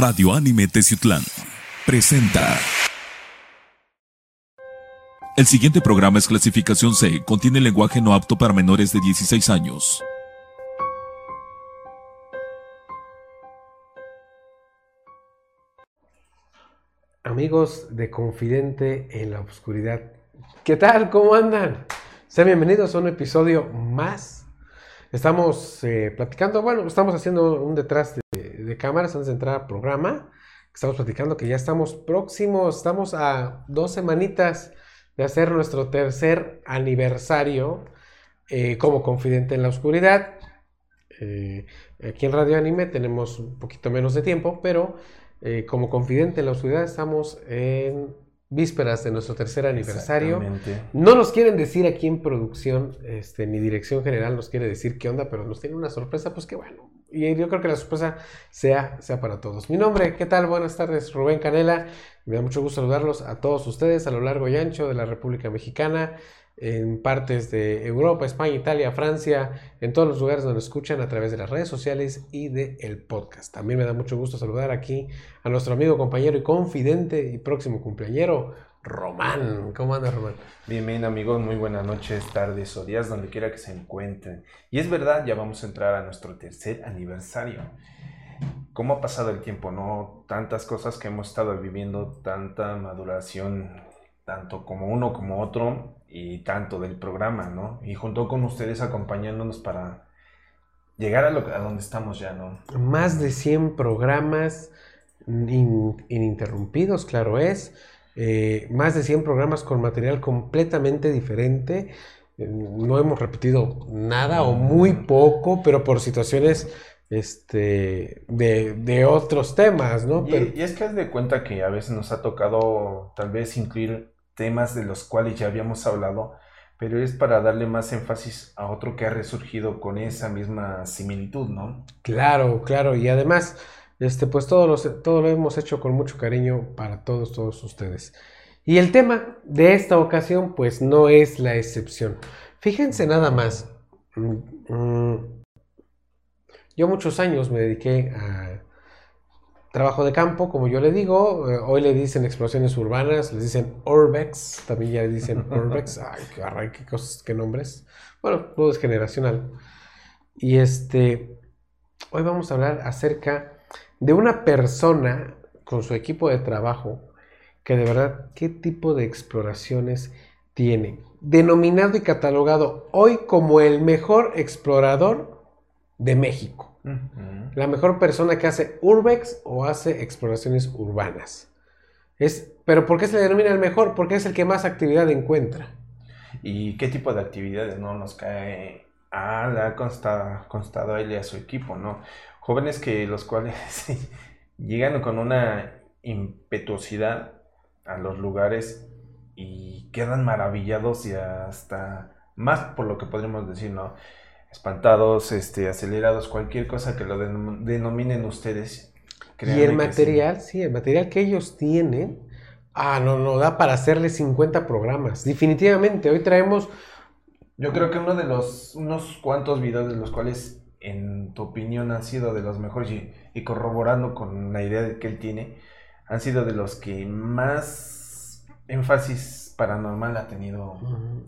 Radio Anime Teciutlán presenta. El siguiente programa es clasificación C, contiene lenguaje no apto para menores de 16 años. Amigos de Confidente en la Oscuridad, ¿qué tal? ¿Cómo andan? Sean bienvenidos a un episodio más. Estamos eh, platicando, bueno, estamos haciendo un detrás de, de cámaras antes de entrar al programa. Estamos platicando que ya estamos próximos, estamos a dos semanitas de hacer nuestro tercer aniversario eh, como Confidente en la Oscuridad. Eh, aquí en Radio Anime tenemos un poquito menos de tiempo, pero eh, como Confidente en la Oscuridad estamos en vísperas de nuestro tercer aniversario. No nos quieren decir aquí en producción, este, ni dirección general nos quiere decir qué onda, pero nos tiene una sorpresa, pues que bueno. Y yo creo que la sorpresa sea, sea para todos. Mi nombre, ¿qué tal? Buenas tardes, Rubén Canela. Me da mucho gusto saludarlos a todos ustedes a lo largo y ancho de la República Mexicana, en partes de Europa, España, Italia, Francia, en todos los lugares donde escuchan a través de las redes sociales y del el podcast. También me da mucho gusto saludar aquí a nuestro amigo, compañero y confidente y próximo cumpleañero, Román. ¿Cómo anda, Román? Bien, bien, amigos. Muy buenas noches, tardes o días, donde quiera que se encuentren. Y es verdad, ya vamos a entrar a nuestro tercer aniversario. ¿Cómo ha pasado el tiempo, no? Tantas cosas que hemos estado viviendo, tanta maduración, tanto como uno como otro, y tanto del programa, ¿no? Y junto con ustedes acompañándonos para llegar a, lo, a donde estamos ya, ¿no? Más de 100 programas in, ininterrumpidos, claro es. Eh, más de 100 programas con material completamente diferente. No hemos repetido nada o muy poco, pero por situaciones este, de, de otros temas, ¿no? Y, Pero- y es que haz de cuenta que a veces nos ha tocado tal vez incluir temas de los cuales ya habíamos hablado, pero es para darle más énfasis a otro que ha resurgido con esa misma similitud, ¿no? Claro, claro, y además, este, pues todo lo, todo lo hemos hecho con mucho cariño para todos, todos ustedes. Y el tema de esta ocasión, pues no es la excepción. Fíjense nada más, mm, mm, yo muchos años me dediqué a trabajo de campo, como yo le digo, eh, hoy le dicen exploraciones urbanas, les dicen Urbex, también ya le dicen Urbex, ay, qué, array, qué cosas, qué nombres. Bueno, todo es generacional. Y este, hoy vamos a hablar acerca de una persona con su equipo de trabajo que de verdad, ¿qué tipo de exploraciones tiene? Denominado y catalogado hoy como el mejor explorador de México. La mejor persona que hace urbex o hace exploraciones urbanas. Es, pero ¿por qué se le denomina el mejor? Porque es el que más actividad encuentra. ¿Y qué tipo de actividades no nos cae? Ah, le ha constado, constado a él y a su equipo, ¿no? Jóvenes que los cuales llegan con una impetuosidad a los lugares y quedan maravillados y hasta más por lo que podríamos decir, ¿no? Espantados, este, acelerados, cualquier cosa que lo denom- denominen ustedes. y el sí. material, sí. el material que ellos tienen, ah, no, no da para hacerle 50 programas. Definitivamente, hoy traemos, Yo creo que uno de los, unos cuantos videos de los cuales, en tu opinión, han sido de los mejores y, y corroborando con la idea de que él tiene, han sido de los que más énfasis paranormal ha tenido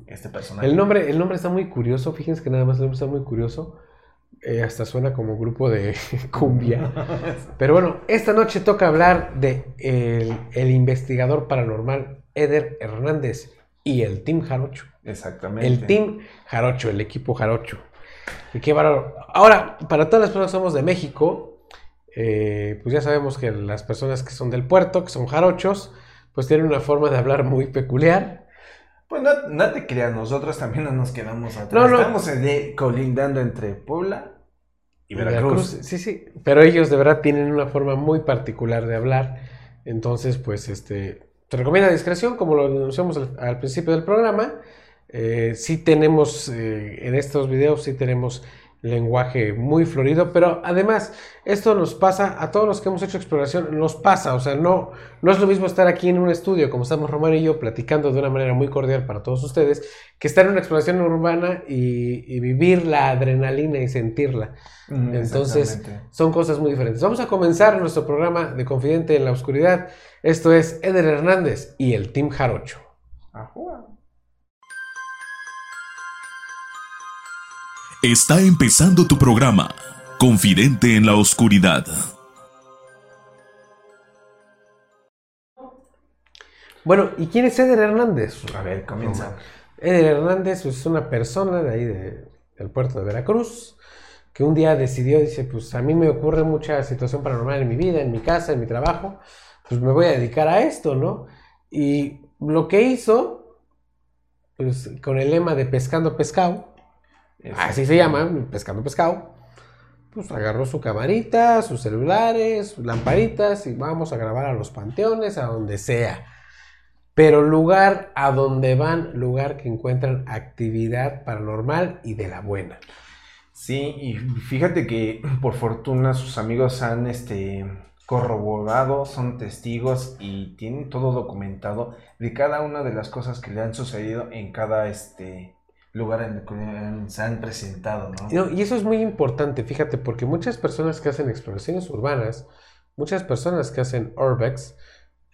este personaje. el nombre, el nombre está muy curioso, fíjense que nada más el nombre está muy curioso. Eh, hasta suena como grupo de cumbia. Pero bueno, esta noche toca hablar de el, el investigador paranormal Eder Hernández y el Team Jarocho. Exactamente. El Team Jarocho, el equipo Jarocho. Y qué bárbaro. Ahora, para todas las personas que somos de México, eh, pues ya sabemos que las personas que son del puerto, que son jarochos, pues tienen una forma de hablar muy peculiar. Pues no, no te creas, nosotros también no nos quedamos atrás. No, no. Estamos colindando entre Puebla y Veracruz. Sí, sí. Pero ellos de verdad tienen una forma muy particular de hablar. Entonces, pues, este, te recomienda discreción, como lo anunciamos al, al principio del programa. Eh, sí tenemos, eh, en estos videos, sí tenemos lenguaje muy florido, pero además esto nos pasa a todos los que hemos hecho exploración, nos pasa, o sea, no, no es lo mismo estar aquí en un estudio como estamos Román y yo platicando de una manera muy cordial para todos ustedes, que estar en una exploración urbana y, y vivir la adrenalina y sentirla. Mm, Entonces, son cosas muy diferentes. Vamos a comenzar nuestro programa de Confidente en la Oscuridad. Esto es Eder Hernández y el Team Jarocho. Ajua. Está empezando tu programa, Confidente en la Oscuridad. Bueno, ¿y quién es Eder Hernández? A ver, comienza. Eder Hernández es una persona de ahí de- del puerto de Veracruz que un día decidió, dice, pues a mí me ocurre mucha situación paranormal en mi vida, en mi casa, en mi trabajo, pues me voy a dedicar a esto, ¿no? Y lo que hizo, pues con el lema de pescando pescado, así se llama, pescando pescado, pues agarró su camarita, sus celulares, sus lamparitas y vamos a grabar a los panteones, a donde sea. Pero lugar a donde van, lugar que encuentran actividad paranormal y de la buena. Sí, y fíjate que por fortuna sus amigos han este corroborado, son testigos y tienen todo documentado de cada una de las cosas que le han sucedido en cada este lugar en el que se han presentado, ¿no? Y no, y eso es muy importante, fíjate, porque muchas personas que hacen exploraciones urbanas, muchas personas que hacen urbex,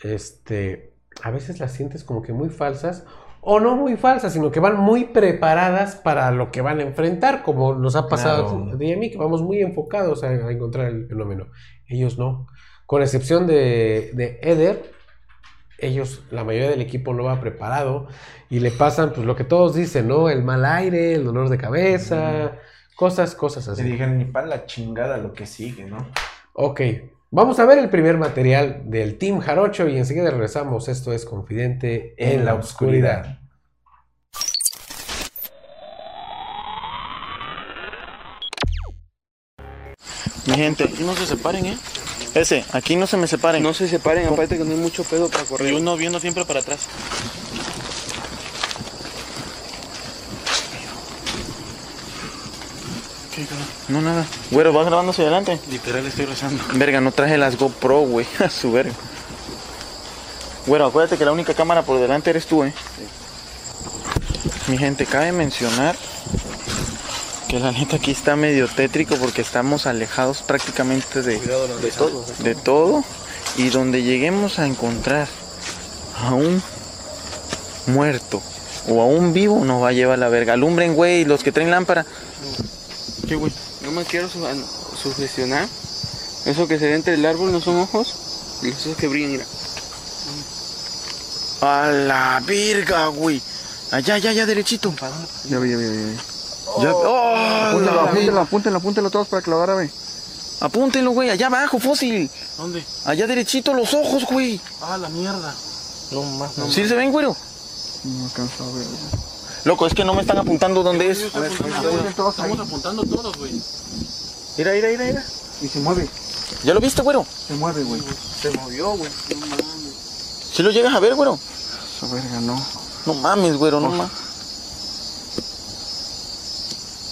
este, a veces las sientes como que muy falsas, o no muy falsas, sino que van muy preparadas para lo que van a enfrentar, como nos ha pasado Claro. a mí, que vamos muy enfocados a, a encontrar el fenómeno. Ellos no. Con excepción de, de Eder, ellos, la mayoría del equipo no va preparado y le pasan, pues lo que todos dicen, ¿no? El mal aire, el dolor de cabeza, cosas, cosas Se así. dijeron ni para la chingada lo que sigue, ¿no? Ok, vamos a ver el primer material del Team Jarocho y enseguida regresamos. Esto es Confidente en, la Oscuridad. Mi gente, aquí no se separen, ¿eh? Ese, aquí no se me separen. No se separen, aparte que no hay mucho pedo para y correr. uno viendo siempre para atrás. ¿Qué, cabrón? No, nada. Güero, ¿vas grabando hacia adelante? Literal estoy rezando. Verga, no traje las GoPro, güey. A su verga. Güero, acuérdate que la única cámara por delante eres tú, ¿eh? Mi gente, cabe mencionar que la neta aquí está medio tétrico porque estamos alejados prácticamente de, de todo. de todo y donde lleguemos a encontrar a un muerto o a un vivo nos va a llevar la verga. Alumbren, güey, los que traen lámpara. ¿Qué, güey? No me quiero su- sugestionar. Eso que se ve entre el árbol no son ojos. Y los ojos que brillan, mira. A la verga, güey. Allá, allá, allá, derechito. Ya ya ya vi. Ya- ¡Oh, apúntalo, verga! apúntalo, apúntalo todos para que lo agarre. Apúntenlo, güey, allá abajo, fósil. ¿Dónde? Allá derechito los ojos, güey. Ah, la mierda. No más, no ¿Sí se ven, güero? No alcanzo a ver. Loco, es que no me están apuntando dónde es. Estoy apuntando, Estamos apuntando todos, güey. Mira, mira, mira, mira. Y se mueve, ¿Ya lo viste, güero? se mueve, güey. Se movió, güey. ¿Sí lo llegas a ver, güero? Esa verga, no. No mames, güero, no mames.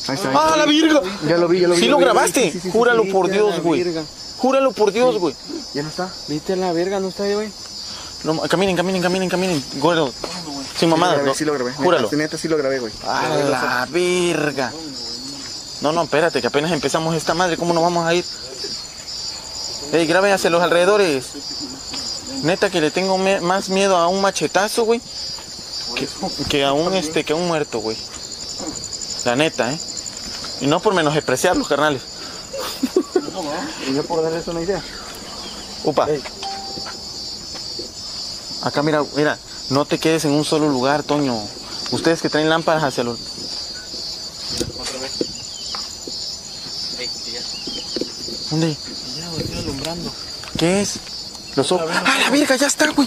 Ahí está. ¡Ah, la virga! Ya lo vi, ya lo vi. Sí lo vi, grabaste. vi, sí, sí, sí, Júralo sí, por Dios, güey. Júralo por Dios, güey. Ya no está. Viste a la verga, no está ahí, güey. No, caminen, caminen, caminen, caminen. Güero. Sin mamada, sí lo grabé, no. sí lo grabé. Júralo. Neta, neta, sí lo grabé, güey. A la verga. No, no, espérate, que apenas empezamos esta madre, ¿cómo nos vamos a ir? Ey, grabe hacia los alrededores. Neta que le tengo más miedo a un machetazo, güey, que, que a un este, que a un muerto, güey. La neta, ¿eh? Y no por menospreciarlos, carnales. Y yo por darles una idea. Upa. Acá mira, mira, no te quedes en un solo lugar, Toño. Ustedes que traen lámparas hacia los. ¿Dónde? Ya, güey, estoy alumbrando. ¿Qué es? Los ojos. ¡Ah, la virga! Ya está, güey.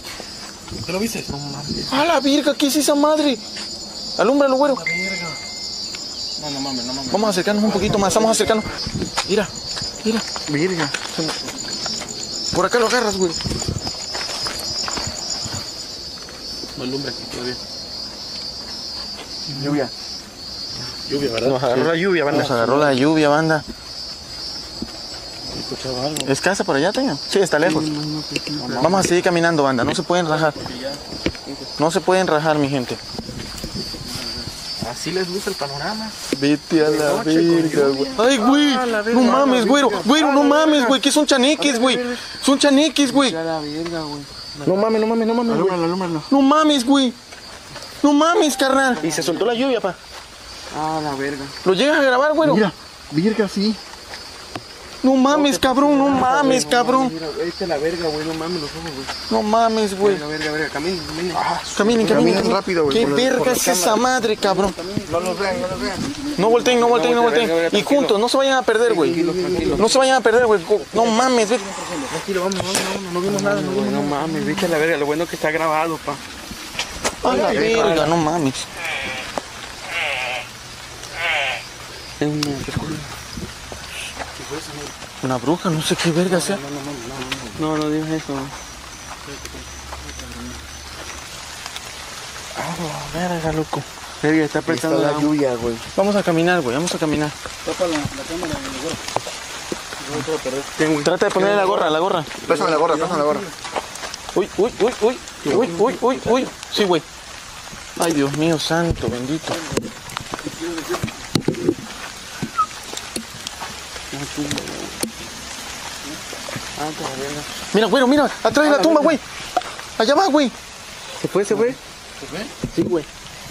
¿Te lo viste? No mames. ¡Ah, la virga! ¿Qué es esa madre? Alúmbralo, güero. La verga. No, no mames, no mames. Vamos a acercarnos un poquito más, vamos a acercarnos. Mira, mira. Virga. Por acá lo agarras, güey. No alumbre, todo bien. Lluvia. Lluvia, ¿verdad? Nos agarró la lluvia, banda. Nos agarró la lluvia, banda. ¿Es casa por allá, Toño? Sí, está lejos. Vamos a seguir caminando, banda. No se pueden rajar. No se pueden rajar, mi gente. Así les gusta el panorama. Vete a la verga, güey. Ay, güey. No mames, güero. Güero, no mames, güey. ¿Qué son chaneques, güey? Son chaneques, güey. Ya la verga, güey. No mames, no mames, no mames. Alúmbralo, alúmbralo. No mames, güey. No mames, carnal. Y se soltó la lluvia, pa. Ah, la verga. ¿Lo llegas a grabar, güero? Mira, virga, sí. No mames, cabrón. No mames, cabrón. Mira, esta es la verga, güey. No mames los ojos, güey. No mames, güey. Verga, verga, verga. Caminen, caminen. Caminen, caminen. Caminen rápido, güey, ¿Qué la- verga la es esa madre, cabrón? No los vean, no los vean. No volteen, no volteen, no volteen. Y juntos, no se vayan a perder, güey. No se vayan a perder, güey. No mames, ve. Tranquilo, vamos, vamos, vamos. No vimos nada, no Güey, no mames, viste la verga. Lo bueno es que está grabado, pa. A la verga, no mames. Es una... Una bruja, no sé qué verga sea. No, no digas eso. A la verga, loco. Verga, está apretando Está la la lluvia, güey. Vamos a caminar, güey, vamos a caminar. Trata de ponerle la gorra, la gorra. Pásame la gorra, pásame la gorra. Uy, uy, uy, uy, uy, uy, uy, uy. Sí, güey. Ay, Dios mío, santo, bendito. Ah, está la verga. Mira, güey, mira, atrás de la tumba, güey. Allá va, güey. ¿Se fue, se fue? Sí, güey.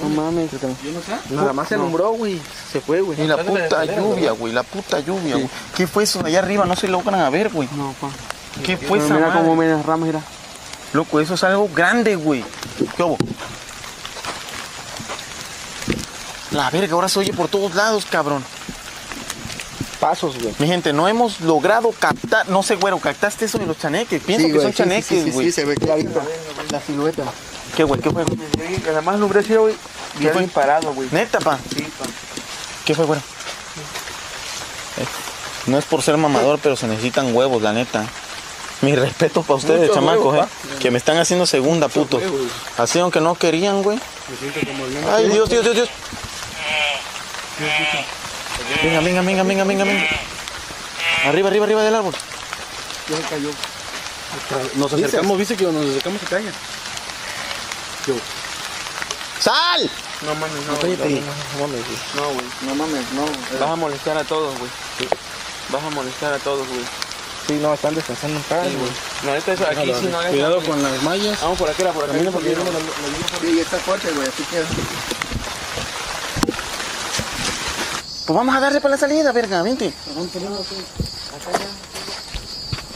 No mames. Nada más se alumbró, güey. Se fue, güey. Y la puta lluvia, güey, la puta lluvia, güey. ¿Qué fue eso de allá arriba? No se logran a ver, güey. No, pa. ¿Qué fue esa mira cómo me las ramas, mira. Loco, eso es algo grande, güey. ¿Qué hubo? La verga, ahora se oye por todos lados, cabrón. Pasos, güey. Mi gente, no hemos logrado captar, no sé, güero, captaste eso de los chaneques. Pienso que son chaneques, güey. Sí, se ve clarito. La silueta. ¿Qué, güey? ¿Qué fue? Nada más lo hubiera sido, güey. Bien fue? disparado, güey. Neta, pa. Sí, pa. ¿Qué fue, güero? Eh, no es por ser mamador, pero se necesitan huevos, la neta. Mi respeto para ustedes, Muchos chamacos, eh. Que me están haciendo segunda, huevos. Así aunque no querían, güey. Ay, Dios, Dios, Dios, Dios. Venga, venga, venga, venga, venga, venga. Arriba, arriba, arriba del árbol. Nos acercamos, viste que nos acercamos a caña. ¡Sal! No mames, no. Güey. No mames, güey. No, güey. No mames, no. Vas a molestar a todos, güey. Vas a molestar a todos, güey. Sí, no, están descansando en paz, Sí, güey. No, esto es aquí sí no es. Cuidado con las mallas. Vamos por aquí, por aquí. La, la lluvia. Sí, está fuerte, güey, así que... Pues vamos a darle para la salida, verga, vente.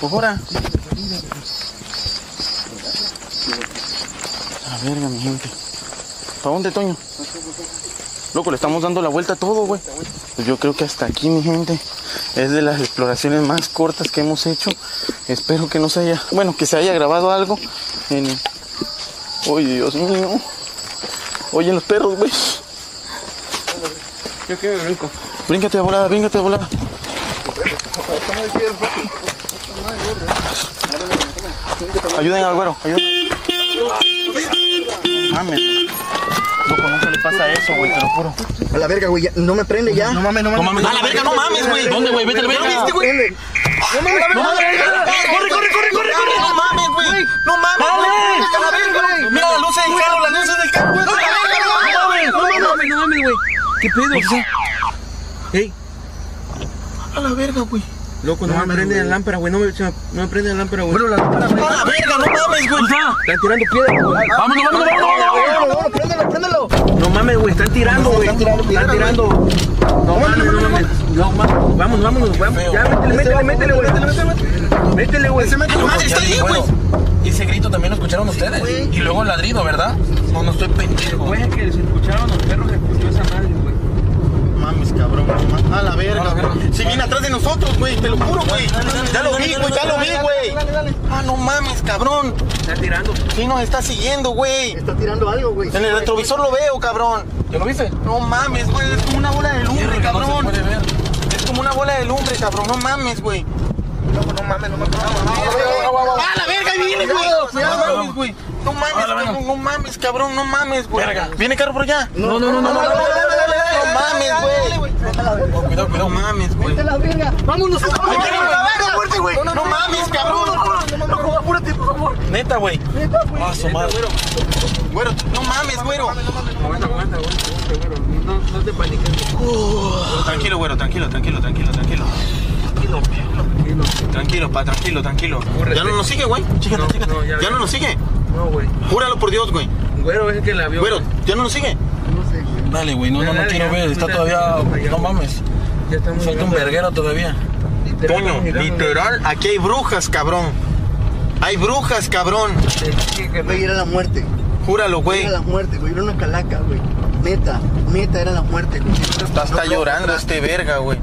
Pues ahora. A verga, mi gente. ¿Para dónde, Toño? Loco, le estamos dando la vuelta a todo, güey. Pues yo creo que hasta aquí, mi gente. Es de las exploraciones más cortas que hemos hecho. Espero que no se haya, bueno, que se haya grabado algo en... Uy, Dios mío. Oye, los perros, güey. Yo quiero el brinco. Bríncate de volada, bríncate de volada. Ayuden al güero, ayuden. Mames. Loco, no se le pasa eso, güey, te lo juro. A la verga, güey, no me prende ya. No mames, no No mames, a la verga, no mames, güey. ¿Dónde, güey? Vete verga. ¿Viste, güey? No mames, no mames. Corre, corre, corre, corre, corre. No mames, güey. No mames. A la verga, güey. Mira las luces del carro, las luces del carro mames, no mames, no mames, no mames, güey. ¿Qué pedo? Ey, A la verga, güey. Loco, no, me prende la lámpara, güey. No me, se me- no me prende la lámpara, güey. La verga, no mames, güey. Están tirando piedras, güey. Vámonos, vámonos, vámonos, vámonos. Préndelo, préndelo. No mames, güey. Están tirando, güey. Están tirando piedras, Están tirando. No mames, no mames. No mames. Vámonos, vámonos, vamos. Ya, métele, métele, métele, güey. Métele, métele. Métele, güey. Madre, está ahí, güey. Ese grito también lo escucharon ustedes. Y luego el ladrido, ¿verdad? No, no estoy pendejo. Güey, que se escucharon los perros, se escuchó esa madre, güey. Mames, cabrón. no, A la verga, güey. Si viene atrás de nosotros, güey. Te lo juro, güey. Ya lo vi, güey. Ya lo vi, güey. Ah, no mames, cabrón. Está tirando. Sí nos está siguiendo, güey. Está tirando algo, güey. En el retrovisor lo veo, cabrón. ¿Ya lo viste? No mames, güey. Es como una bola de lumbre, cabrón. Es como una bola de lumbre, cabrón. No mames, güey. No mames, no mames. ¡Ah, la verga! viene, güey! No mames, güey. No mames, cabrón. No mames, cabrón. No mames, güey. Viene carro por allá. No, no, no, no, no. Mames, güey. Oh, cuidado, cuidado, mames, güey. A la verga. Vámonos, a. No, mames, cabrón. Apúrate, por favor. Neta, güey. Neta, güey. Ah, su madre. Güero, no mames, güero. Aguanta, aguanta, güero. No te paniques. Tranquilo, güero, tranquilo, tranquilo, tranquilo, tranquilo. Tranquilo, tranquilo. Tranquilo, pa, tranquilo, tranquilo. Ya no nos sigue, güey. Chécate, No, chécate. no, ya, Ya no nos sigue. No, güey. Júralo por Dios, güey. Güero es el que la vio. Güero, ya no nos sigue. No sé, güey. Dale, güey, no, no, no quiero ver. Está todavía. No mames. Ya estamos Falta un verguero todavía. Literal, Toño, literal, aquí hay brujas, cabrón. Hay brujas, cabrón. Güey, era la muerte. Júralo, güey. Era la muerte, güey. Era una calaca, güey. Neta, neta, era la muerte, güey. Está, está No, llorando no, este verga, güey.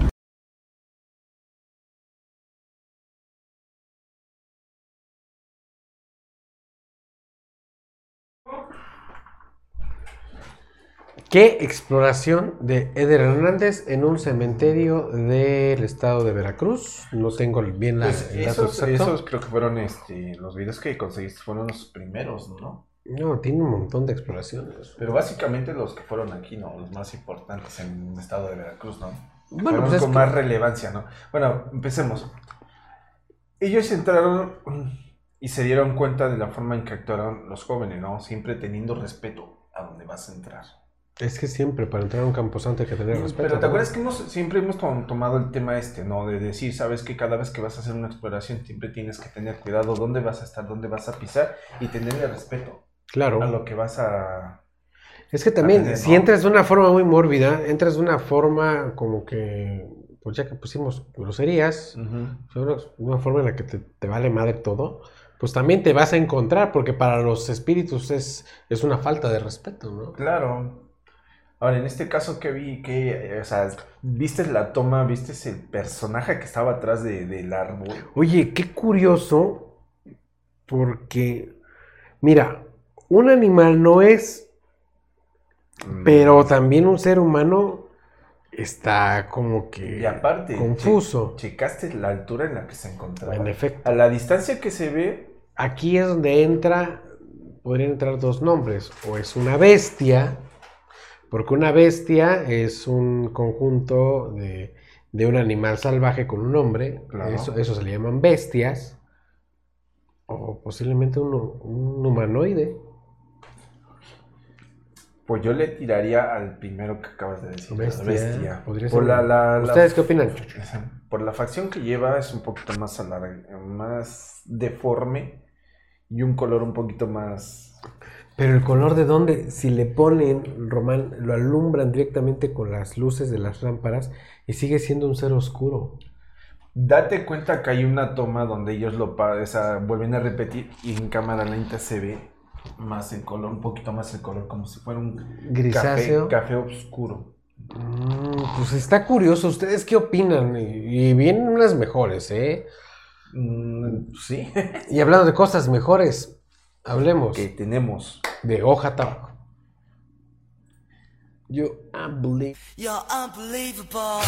¿Qué exploración de Eder Hernández en un cementerio del estado de Veracruz? No tengo bien la, Pues esos, esos creo que fueron este, los videos que conseguiste fueron los primeros, ¿no? No, tiene un montón de exploraciones. Pero básicamente los que fueron aquí, ¿no? Los más importantes en el estado de Veracruz, ¿no? Bueno, pues es con que- más relevancia, ¿no? Bueno, empecemos. Ellos entraron y se dieron cuenta de la forma en que actuaron los jóvenes, ¿no? Siempre teniendo respeto a donde vas a entrar. Es que siempre para entrar a un camposanto hay que tener respeto. Pero te ¿no? acuerdas que hemos, siempre hemos tom- tomado el tema este, ¿no? De decir, sabes que cada vez que vas a hacer una exploración siempre tienes que tener cuidado dónde vas a estar, dónde vas a pisar y tenerle respeto Claro. a lo que vas a... Es que también, tener, si ¿no? entras de una forma muy mórbida, entras de una forma como que, pues ya que pusimos groserías, una, una forma en la que te, te vale madre todo, pues también te vas a encontrar, porque para los espíritus es, es una falta de respeto, ¿no? Claro. Ahora, en este caso que vi, que, eh, o sea, viste la toma, viste el personaje que estaba atrás de- del árbol. Oye, qué curioso, porque, mira, un animal no es, Mm. pero también un ser humano está como que Y aparte, confuso. che- checaste la altura en la que se encontraba. En efecto. A la distancia que se ve, Aquí es donde entra, podrían entrar dos nombres, o es una bestia, porque una bestia es un conjunto de, de un animal salvaje con un hombre, Claro. eso, eso se le llaman bestias, o posiblemente un, un humanoide, pues yo le tiraría al primero que acabas de decir. bestia, bestia. Por la, la- ¿Ustedes qué opinan? Por la facción que lleva es un poquito más alarg- más deforme y un color un poquito más... Pero el color de dónde, si le ponen, Román, lo alumbran directamente con las luces de las lámparas y sigue siendo un ser oscuro. Date cuenta que hay una toma donde ellos lo pa- o sea, vuelven a repetir y en cámara lenta se ve más el color, un poquito más el color, como si fuera un Grisáceo. café, café oscuro. Mm, pues está curioso. ¿Ustedes qué opinan? Y, y vienen unas mejores, ¿eh? Mm, sí, Y hablando de cosas mejores, hablemos que tenemos. de hoja tabaco. Yo unbelievable. You're unbelievable.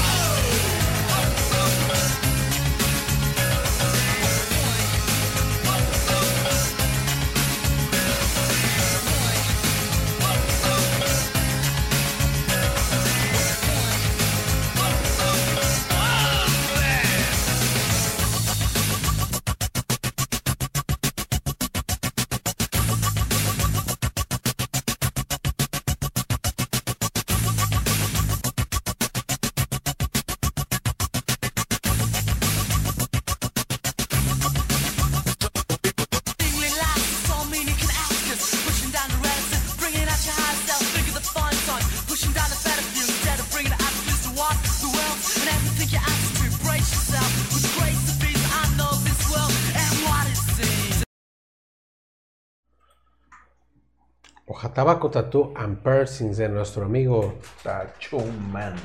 Hoja tabaco, tatú and piercings de nuestro amigo Tacho Man.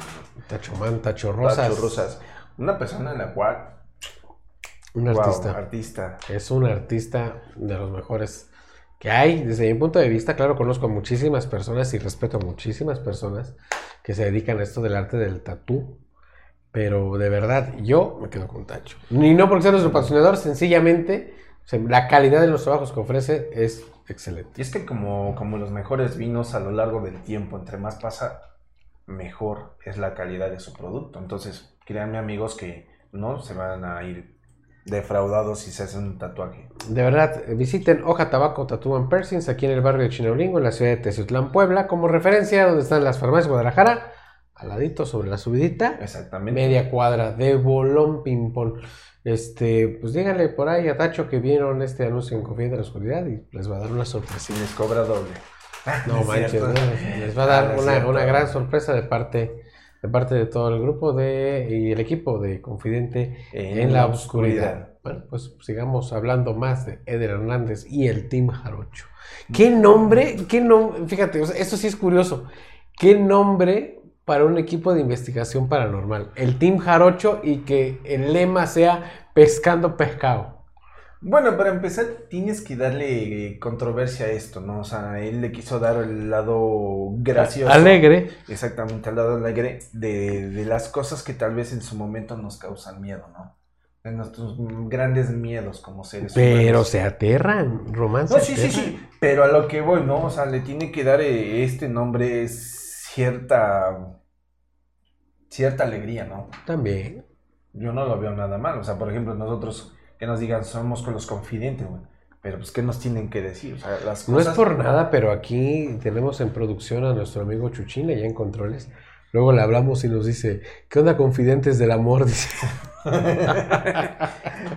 Tachomán, Tacho Rosas. Tacho Rosas. Una persona en la cual. Un wow, artista. artista. Es un artista de los mejores que hay. Desde mi punto de vista, claro, conozco a muchísimas personas y respeto a muchísimas personas que se dedican a esto del arte del tatú. Pero de verdad, yo me quedo con Tacho. Y no porque sea nuestro patrocinador, sencillamente o sea, la calidad de los trabajos que ofrece es excelente. Y es que como, como los mejores vinos a lo largo del tiempo, entre más pasa, mejor es la calidad de su producto. Entonces, créanme amigos que no se van a ir defraudados si se hacen un tatuaje. De verdad, visiten Hoja Tabaco Tattoo and aquí en el barrio de Chinaulingo, en la ciudad de Teciutlán, Puebla, como referencia donde están las farmacias de Guadalajara, al ladito sobre la subidita, Exactamente. media cuadra de bolón ping-pong. Este, pues díganle por ahí a Tacho que vieron este anuncio en Confía de la Oscuridad y les va a dar una sorpresa. Si les cobra doble. No manches, cierto. ¿no? les va a Ah, dar es una, gran sorpresa de parte, de parte de todo el grupo de, y el equipo de Confidente en, la oscuridad. Bueno, pues sigamos hablando más de Eder Hernández y el Team Jarocho. ¿Qué nombre? ¿Qué nombre? Fíjate, o sea, esto sí es curioso. ¿Qué nombre para un equipo de investigación paranormal? El Team Jarocho y que el lema sea pescando pescado. Bueno, para empezar, tienes que darle eh, controversia a esto, ¿no? O sea, él le quiso dar el lado gracioso. Alegre. Exactamente, al lado alegre de, de las cosas que tal vez en su momento nos causan miedo, ¿no? De nuestros grandes miedos como seres Pero humanos. se aterran, romance. No, sí, sí, sí, pero a lo que voy, ¿no? O sea, le tiene que dar eh, este nombre cierta, cierta alegría, ¿no? También. Yo no lo veo nada mal. O sea, por ejemplo, nosotros que nos digan somos con los confidentes, güey. Pero pues, ¿qué nos tienen que decir? O sea, las No es cosas... por nada, pero aquí tenemos en producción a nuestro amigo Chuchín, allá en Controles. Luego le hablamos y nos dice, ¿qué onda confidentes del amor? Dice,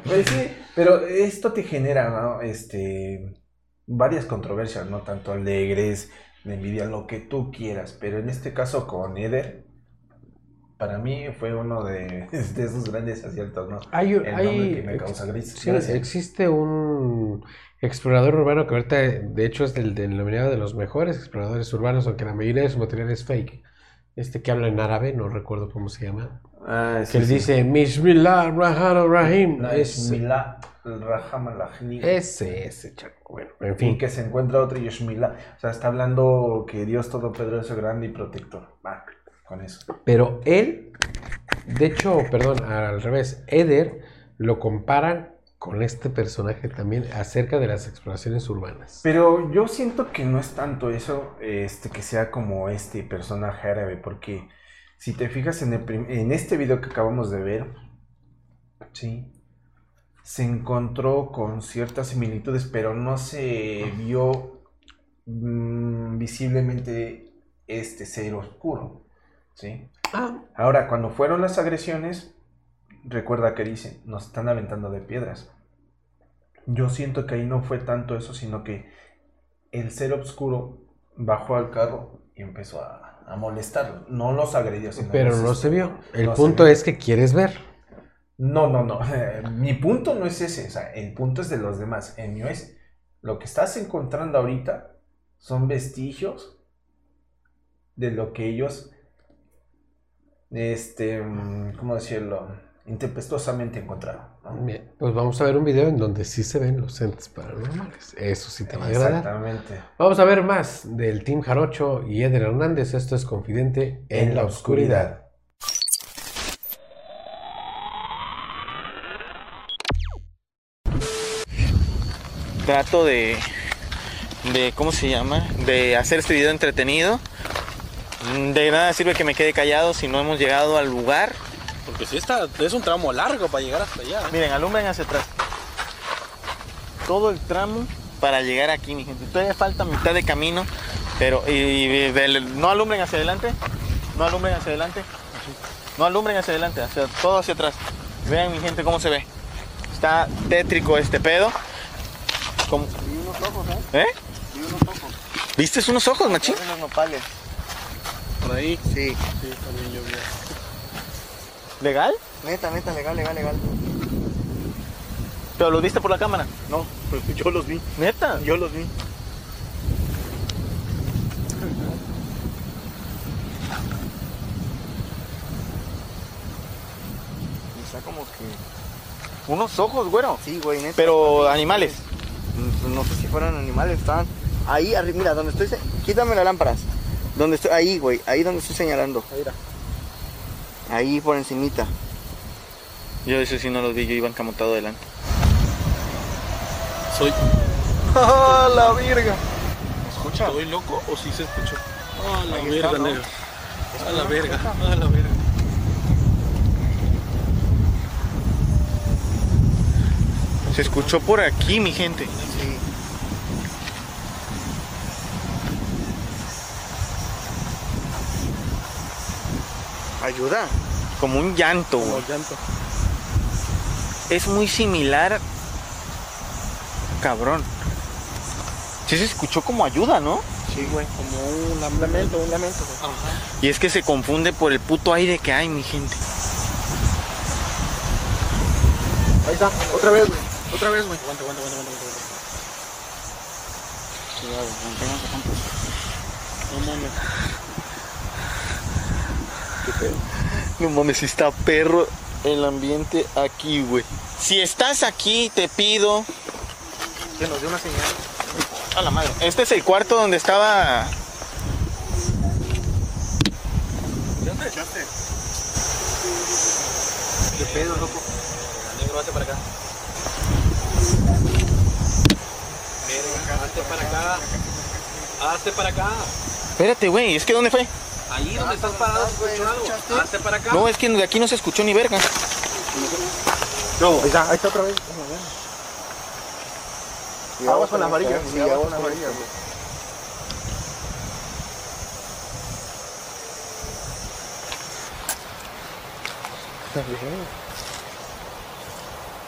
Pues sí, pero esto te genera, ¿no? Este, varias controversias, ¿no? Tanto alegres, de envidia, lo que tú quieras. Pero en este caso con Eder, para mí fue uno de, de esos grandes aciertos, ¿no? hay, El nombre hay- que me causa gris. sí, existe un explorador urbano que ahorita, de hecho, es del denominado de los mejores exploradores urbanos, aunque la mayoría de su material es fake. Este que habla en árabe, no recuerdo cómo se llama. Ah, Que él dice, Bismillah Rahman Rahim. No, Ese, Yashmila Raham al-Ahni. ese, ese, chaco. Bueno, en Y fin. que se encuentra otro Yashmila. O sea, está hablando que Dios Todopoderoso, grande y protector. Va, con eso. Pero él, de hecho, perdón, al revés, Eder lo comparan con este personaje también acerca de las exploraciones urbanas. Pero yo siento que no es tanto eso, este, que sea como este personaje árabe, porque si te fijas en, el en este video que acabamos de ver, sí, se encontró con ciertas similitudes, pero no se vio mm, visiblemente este ser oscuro, sí. Ah, Ahora, cuando fueron las agresiones, recuerda que dicen, nos están aventando de piedras. Yo siento que ahí no fue tanto eso, sino que el ser oscuro bajó al carro y empezó a, a molestarlos. No los agredió, sino pero no se vio. El no se punto vio. es que quieres ver. No, no, no. Mi punto no es ese. O sea, el punto es de los demás. El mío es lo que estás encontrando ahorita son vestigios de lo que ellos, este, mm, ¿cómo decirlo? Intempestuosamente encontraron. Bien, pues vamos a ver un video en donde sí se ven los entes paranormales. Eso sí te va a agradar. Exactamente. Vamos a ver más del Team Jarocho y Eder Hernández. Esto es Confidente en, la oscuridad. trato de, de, ¿cómo se llama? De hacer este video entretenido. De nada sirve que me quede callado si no hemos llegado al lugar. Porque sí está, es un tramo largo para llegar hasta allá. Miren, alumbren hacia atrás. Todo el tramo para llegar aquí, mi gente. Todavía falta mitad de camino, pero y, y del- no alumbren hacia adelante. No alumbren hacia adelante. No alumbren hacia adelante, hacia, todo hacia atrás. Vean, mi gente, cómo se ve. Está tétrico este pedo. Como- Y unos ojos, ¿eh? ¿Eh? Y unos ojos. ¿Viste unos ojos, machín? Unos nopales. Por ahí. Sí. Sí, vi. ¿Legal? Neta, neta, legal, legal, legal. ¿Pero los viste por la cámara? No, yo los vi. ¿Neta? Yo los vi. Está como que. Unos ojos, güero. Sí, güey, neta. Pero animales. No sé si fueran animales, estaban ahí arriba. Mira, donde estoy. Quítame las lámparas. Donde estoy. Ahí, güey. Ahí donde estoy señalando. Ahí por encimita. Yo eso sí no los vi, yo iba encamotado adelante. Soy. ¡Ah, la virga! ¿Me escucha? ¿Estoy loco o sí se escuchó? Ah, la Ahí mierda, está, ¿no? negro. A la verga, a la verga. Se escuchó por aquí, mi gente. Ayuda. Como un llanto, güey. llanto. Es muy similar. Cabrón. Sí se escuchó como ayuda, ¿no? Sí, güey. Como un lamento, un lamento. güey. Ajá. Y es que se confunde por el puto aire que hay, mi gente. Ahí está, otra vez, güey. Otra vez, güey. Aguanta, aguanta, aguanta, aguanta. aguanta. No mames. No mames, si está perro el ambiente aquí, güey. Si estás aquí, te pido. Que nos dio una señal. A la madre. Este es el cuarto donde estaba. ¿Qué pedo, loco? Negro, hazte para acá. Hazte para acá. Hazte para acá. Espérate, güey, es que ¿dónde fue? Ahí donde estás parado, escucho algo. Hazte para acá. No, es que de aquí no se escuchó ni verga. No, ahí está, ahí está otra vez. Aguas con las varillas, sí, aguas con las varillas, güey.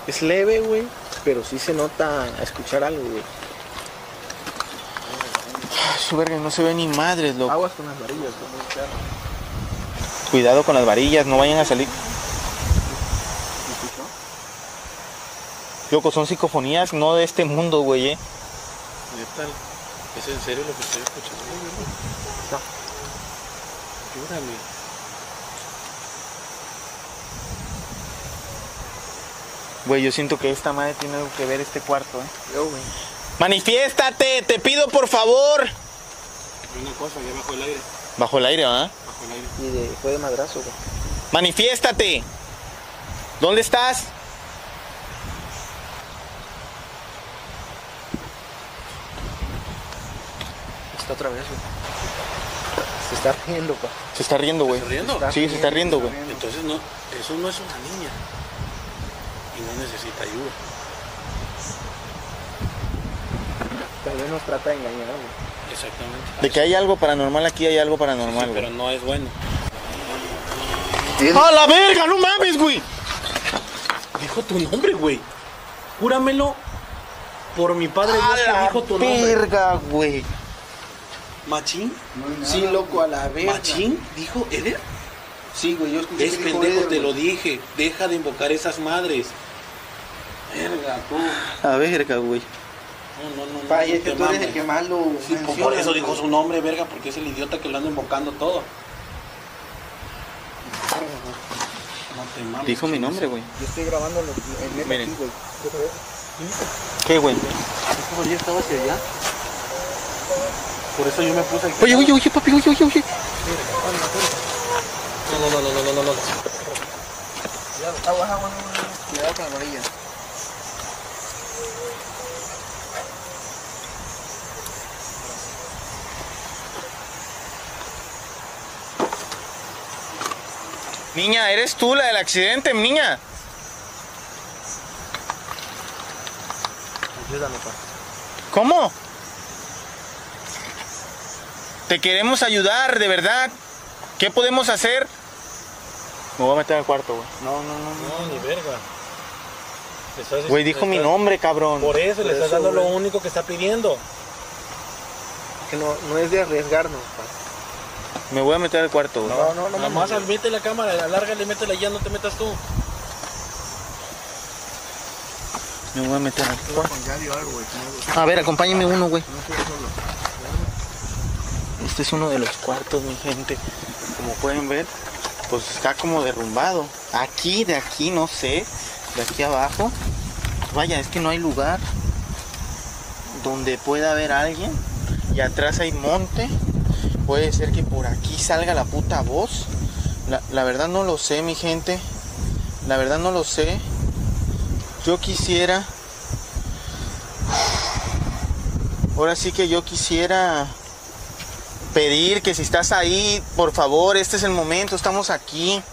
Es leve, güey, pero sí se nota a escuchar algo, güey. Su verga, no se ve ni madres, loco. Aguas con las varillas, güey. Cuidado con las varillas, no vayan a salir. Loco, son psicofonías no de este mundo, güey, eh. ¿es en serio lo que estoy escuchando? Ayúdame. Güey, yo siento que esta madre tiene algo que ver este cuarto, eh. Yo, güey. Manifiéstate, te pido por favor. Una cosa, ya bajo el aire. Bajo el aire, ¿ah? Bajo el aire. Y de, fue de madrazo, güey. Manifiéstate. ¿Dónde estás? Está otra vez, güey. Se está riendo, pa. Se está riendo, güey. ¿Está riendo? Sí, se está riendo, güey. Entonces no, eso no es una niña. Y no necesita ayuda. Tal vez nos trata de engañar, güey. Exactamente. De que hay algo paranormal aquí, hay algo paranormal, Sí, pero no es bueno. ¡A la verga! ¡No mames, güey! Dijo tu nombre, güey. Júramelo por mi padre Dios ¡A que la dijo tu nombre. verga, güey! ¿Machín? Sí, loco, a la verga. ¿Machín? ¿Dijo Eder? Sí, güey, yo escuché Es que dijo pendejo, Eder, te güey. lo dije. Deja de invocar esas madres. Verga, tú. A verga, güey. No, no, no. No, que tú eres el que más lo Sí, por- eso dijo su nombre, verga, porque es el idiota que lo anda invocando todo. No te mames. Dijo mi nombre, güey. Yo estoy grabando aquí, güey. ¿Qué, güey? Esta varilla estaba hacia allá. Por eso yo me puse el. Oye, oye, oye, papi, oye, oye, oye. No, no, no, no, no, no, no, no. Cuidado, agua, agua, agua, agua. Cuidado con la varilla. Niña, ¿eres tú la del accidente, niña? Ayúdame, pa. ¿Cómo? Te queremos ayudar, de verdad. ¿Qué podemos hacer? Me voy a meter al cuarto, güey. No, no, no, no. No, ni verga. Güey, dijo mi nombre, cabrón. Por eso le estás eso, dando lo único que está pidiendo. Que no, no es de arriesgarnos, pa. Me voy a meter al cuarto, güey. No, no, no. Nada más mete la cámara, alárgale, métela ya, no te metas tú. Me voy a meter al cuarto. A ver, acompáñeme uno, güey. Este es uno de los cuartos, mi gente. Como pueden ver, pues está como derrumbado. Aquí, de aquí, no sé. De aquí abajo. Vaya, es que no hay lugar donde pueda haber alguien. Y atrás hay monte. Puede ser que por aquí salga la puta voz. La, la verdad no lo sé, mi gente. La verdad no lo sé. Yo quisiera Ahora sí que yo quisiera pedir que si estás ahí, por favor, este es el momento, estamos aquí.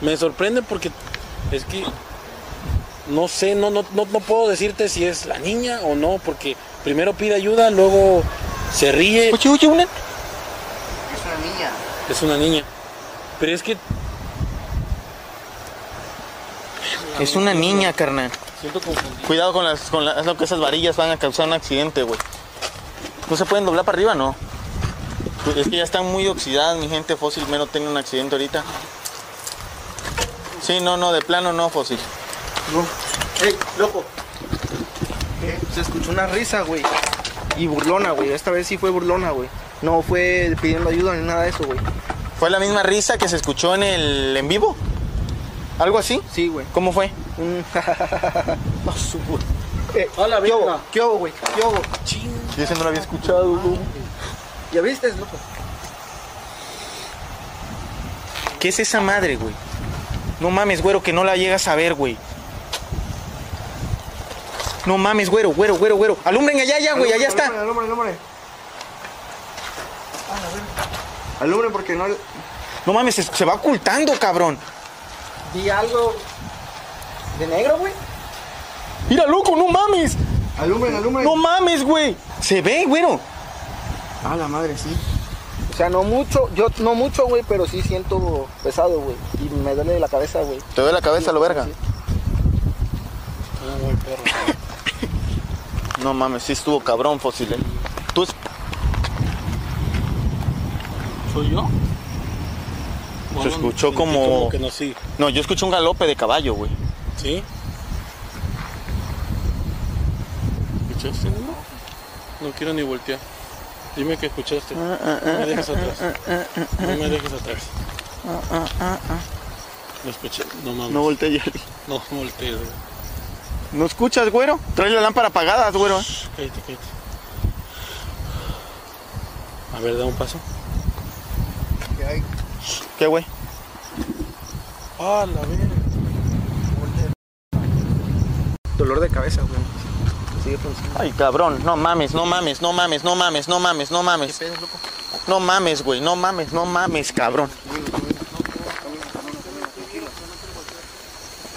Me sorprende porque es que no sé, no, no, no, no puedo decirte si es la niña o no, porque primero pide ayuda, luego se ríe. Oye, oye, una... Es una niña. Es una niña. Pero es que Es una niña, carnal. siento confundido. Cuidado con las, con las, no, que esas varillas van a causar un accidente, güey. ¿No se pueden doblar para arriba? No. Pues Es que ya están muy oxidadas, mi gente fósil, menos tiene un accidente ahorita. Sí, no, no, de plano no, fósil. ¡Ey, loco! Eh, Se escuchó una risa, güey. Y burlona, güey. Esta vez sí fue burlona, güey. No fue pidiendo ayuda ni nada de eso, güey. ¿Fue la misma risa que se escuchó en el en vivo? ¿Algo así? Sí, güey. ¿Cómo fue? No, su Eh, Hola, ¿Qué hubo? ¿Qué hubo, güey? ¿Qué hubo? Yo ese no lo había escuchado, güey. ¿Ya viste, loco? ¿Qué es esa madre, güey? No mames, güero, que no la llegas a ver, güey. No mames, güero, güero, güero, güero. Alumbren allá, ya, güey, allá está. Alumbre, alumbre. Alumbre porque no... No mames, se, se va ocultando, cabrón. Vi algo de negro, güey. Mira, loco, no mames. Alumbre, alumbre. No mames, güey. Se ve, güero. Ah, la madre, sí. O sea, no mucho, yo no mucho, güey, pero sí siento pesado, güey. Y me duele la cabeza, güey. Te duele la cabeza, lo verga. Güey, perro. No mames, sí estuvo cabrón, fósil. eh. Tú es- ¿Soy yo? Se escuchó como- que no, sí. No, yo escuché un galope de caballo, güey. ¿Sí? ¿Escuchaste? No, no quiero ni voltear. Dime que escuchaste. No me dejes atrás. No me dejes atrás. Lo escuché. No mames. No volteé ya. No voltees, güey. ¿No escuchas, güero? Trae la lámpara apagada, güero. eh. Cállate, cállate. A ver, da un paso. ¿Qué hay? ¿Qué, güey? Ah, la verga. Dolor de cabeza, güey. Sigue funcionando. Ay, cabrón, no mames, no mames, no mames, no mames, no mames, no ¿Qué mames. pedo, loco? No mames, güey, no mames, no mames, cabrón.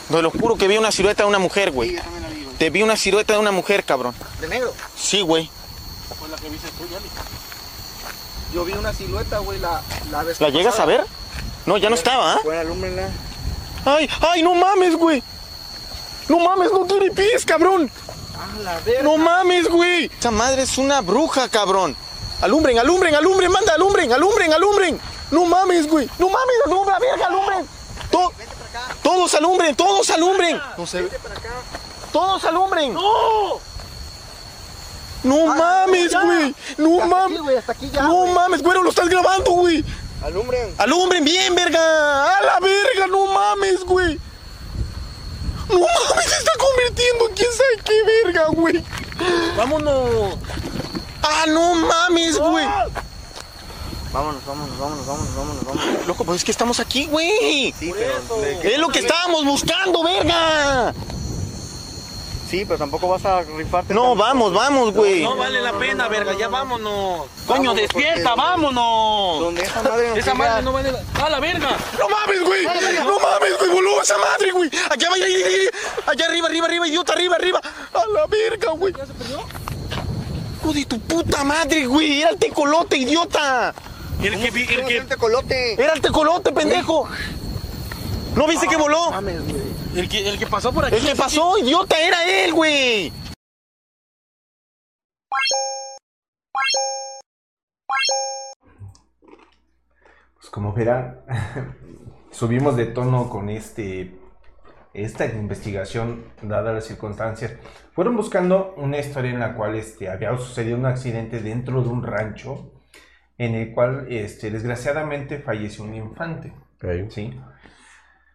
Te lo juro que vi una silueta de una mujer, güey. Te vi una silueta de una mujer, cabrón. ¿De negro? Sí, güey. Fue la que viste tú, Yali. Yo vi una silueta, güey, la, la vez ¿La llegas a ver? No, ya no estaba, ¿ah? Bueno, alúmbrenla. Ay, ay, no mames, güey. No mames, no tiene pies, cabrón. Ah, la verga. No mames, güey. Esa madre es una bruja, cabrón. Alumbren, alumbren, alumbren, manda, alumbren, alumbren, alumbren. No mames, güey. No mames, alumbra, verga, alumbren. To- todos alumbren, todos alumbren. No se ve. Todos alumbren. No. No mames, güey. No Hasta aquí, mames. güey, hasta aquí ya, No güey. mames, güero, lo estás grabando, güey. Alumbren. Alumbren bien, verga. A la verga, no mames, güey. No mames, se está convirtiendo en quién sabe qué verga, güey. ¡Vámonos! Ah, no mames, güey. Vámonos, vámonos, vámonos, vámonos, vámonos, vámonos. Loco, pues es que estamos aquí, güey. Sí, pero... ¿de Es lo que estábamos buscando, verga. Sí, pero tampoco vas a rifarte. No, tanto. vamos, vamos, güey. No vale la pena, verga, ya vámonos. Coño, Vámonos, despierta, porque- vámonos. Donde esa madre nos Esa madre no vale la. ¡A la verga! No mames, güey. No mames, güey. Voló esa madre, güey. Allá, vaya, allá, allá, allá arriba, arriba, arriba, idiota, arriba, arriba. A la verga, güey. ¿Ya se perdió? Hijo de tu puta madre, güey. Era el tecolote, idiota. El que vi, el ¿Cómo que, siente colote? Era el tecolote, pendejo. ¿No viste que voló? Mames, güey. el que, el que pasó por aquí. El que pasó, idiota, era él, güey. Pues como verán, subimos de tono con este esta investigación, dadas las circunstancias. Fueron buscando una historia en la cual este, había sucedido un accidente dentro de un rancho en el cual este, desgraciadamente falleció un infante. ¿sí?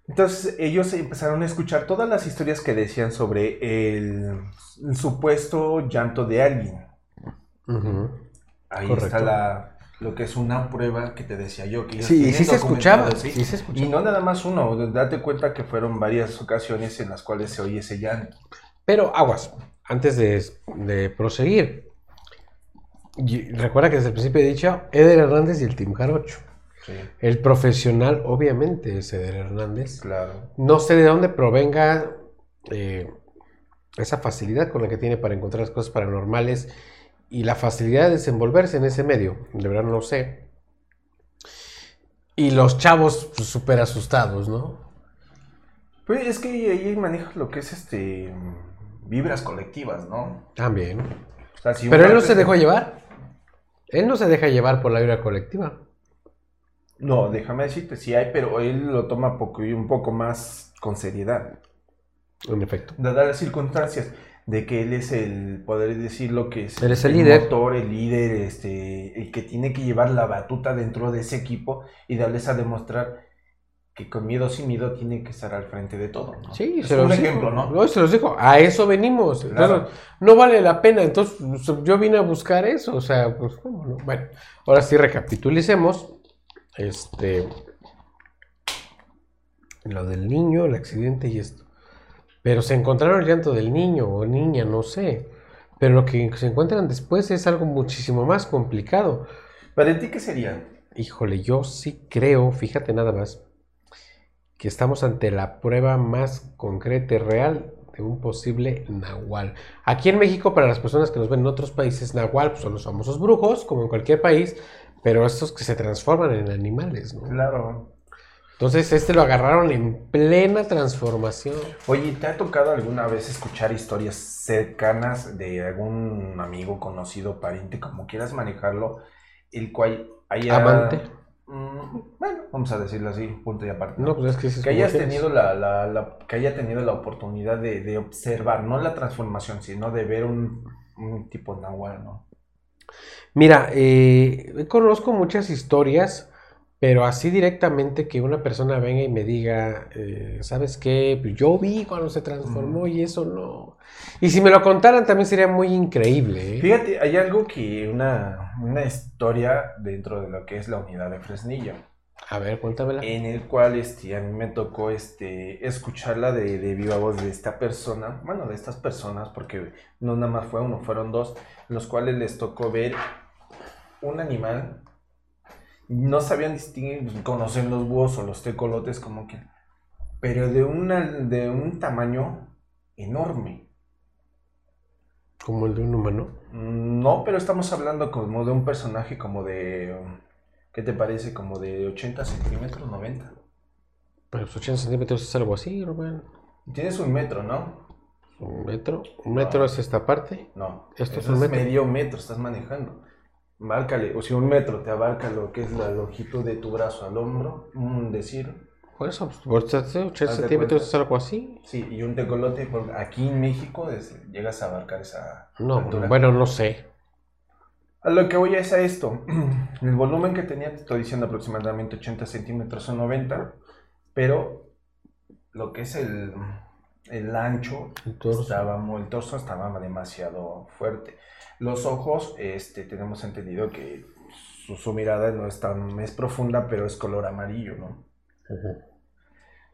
Entonces ellos empezaron a escuchar todas las historias que decían sobre el, el supuesto llanto de alguien. Ahí Correcto. está la, lo que es una prueba que te decía yo. Que Sí, y sí se escuchaba, sí se escuchaba. Y no nada más uno, date cuenta que fueron varias ocasiones en las cuales se oye ese llanto. Pero aguas, antes de, de proseguir. Y recuerda que desde el principio he dicho Eder Hernández y el Team Jarocho. Sí, El profesional, obviamente, es Eder Hernández. claro. No sé de dónde provenga eh, esa facilidad con la que tiene para encontrar las cosas paranormales y la facilidad de desenvolverse en ese medio. De verdad no sé. Y los chavos pues, súper asustados, ¿no? Pues es que ahí manejas lo que es este vibras colectivas, ¿no? También. O sea, si un Pero él no se dejó llevar. Él no se deja llevar por la vibra colectiva. No, déjame decirte, sí hay, pero él lo toma poco y un poco más con seriedad. En efecto. Dadas las circunstancias de que él es el, poder decir lo que es Él es el líder. motor, el líder, este, el que tiene que llevar la batuta dentro de ese equipo y darles a demostrar que con miedo sin miedo tiene que estar al frente de todo. ¿no? Sí, es se un los ejemplo, dijo. ¿no? se los dijo. A eso venimos. Claro. Entonces, no vale la pena. Entonces, yo vine a buscar eso. O sea, pues, ¿cómo no? Bueno, ahora sí recapitulicemos. Este. Lo del niño, el accidente y esto. Pero se encontraron el llanto del niño o niña, no sé. Pero lo que se encuentran después es algo muchísimo más complicado. ¿Para ti qué sería? Híjole, yo sí creo, fíjate nada más, que estamos ante la prueba más concreta y real de un posible nahual. Aquí en México, para las personas que nos ven en otros países, nahual pues, son los famosos brujos, como en cualquier país, pero estos que se transforman en animales, ¿no? Claro. Entonces, este lo agarraron en plena transformación. Oye, ¿te ha tocado alguna vez escuchar historias cercanas de algún amigo, conocido, pariente, como quieras manejarlo, el cual haya... Amante. Mm, bueno, vamos a decirlo así, punto y aparte. No, pues es que, es que hayas tenido la, la- la- que haya tenido la oportunidad de, de observar, no la transformación, sino de ver un, un tipo nahual, ¿no? Mira, eh, conozco muchas historias, pero así directamente que una persona venga y me diga, eh, ¿sabes qué? Pues Yo vi cuando se transformó y eso no. Y si me lo contaran también sería muy increíble. ¿eh? Fíjate, hay algo que, una, una historia dentro de lo que es la unidad de Fresnillo. A ver, cuéntamela. en el cual este, a mí me tocó este, escucharla de, de viva voz de esta persona, bueno, de estas personas, porque no nada más fue uno, fueron dos, los cuales les tocó ver un animal, no sabían distinguir, pues, conocen los búhos o los tecolotes como que, pero de, una, de un tamaño enorme. Como el de un humano. No, pero estamos hablando como de un personaje como de, ¿qué te parece? Como de 80 centímetros, 90. Pero pues 80 centímetros es algo así, Rubén. Tienes un metro, ¿no? Un metro. Un metro es esta parte. No, Esto es un es metro. medio metro, estás manejando. Márcale, o si un metro te abarca lo que es la longitud de tu brazo al hombro, un decir, Por eso, pues, por 80 Haz de centímetros es algo así. sí, y un tecolote, porque aquí en México es- llegas a abarcar esa No, altura. bueno, no sé. A lo que voy es a esto, el volumen que tenía, te estoy diciendo aproximadamente 80 centímetros o 90, pero lo que es el, el ancho, El torso. estaba muy- el torso estaba demasiado fuerte. Los ojos, este, tenemos entendido que su, su mirada no es tan es profunda, pero es color amarillo, ¿no?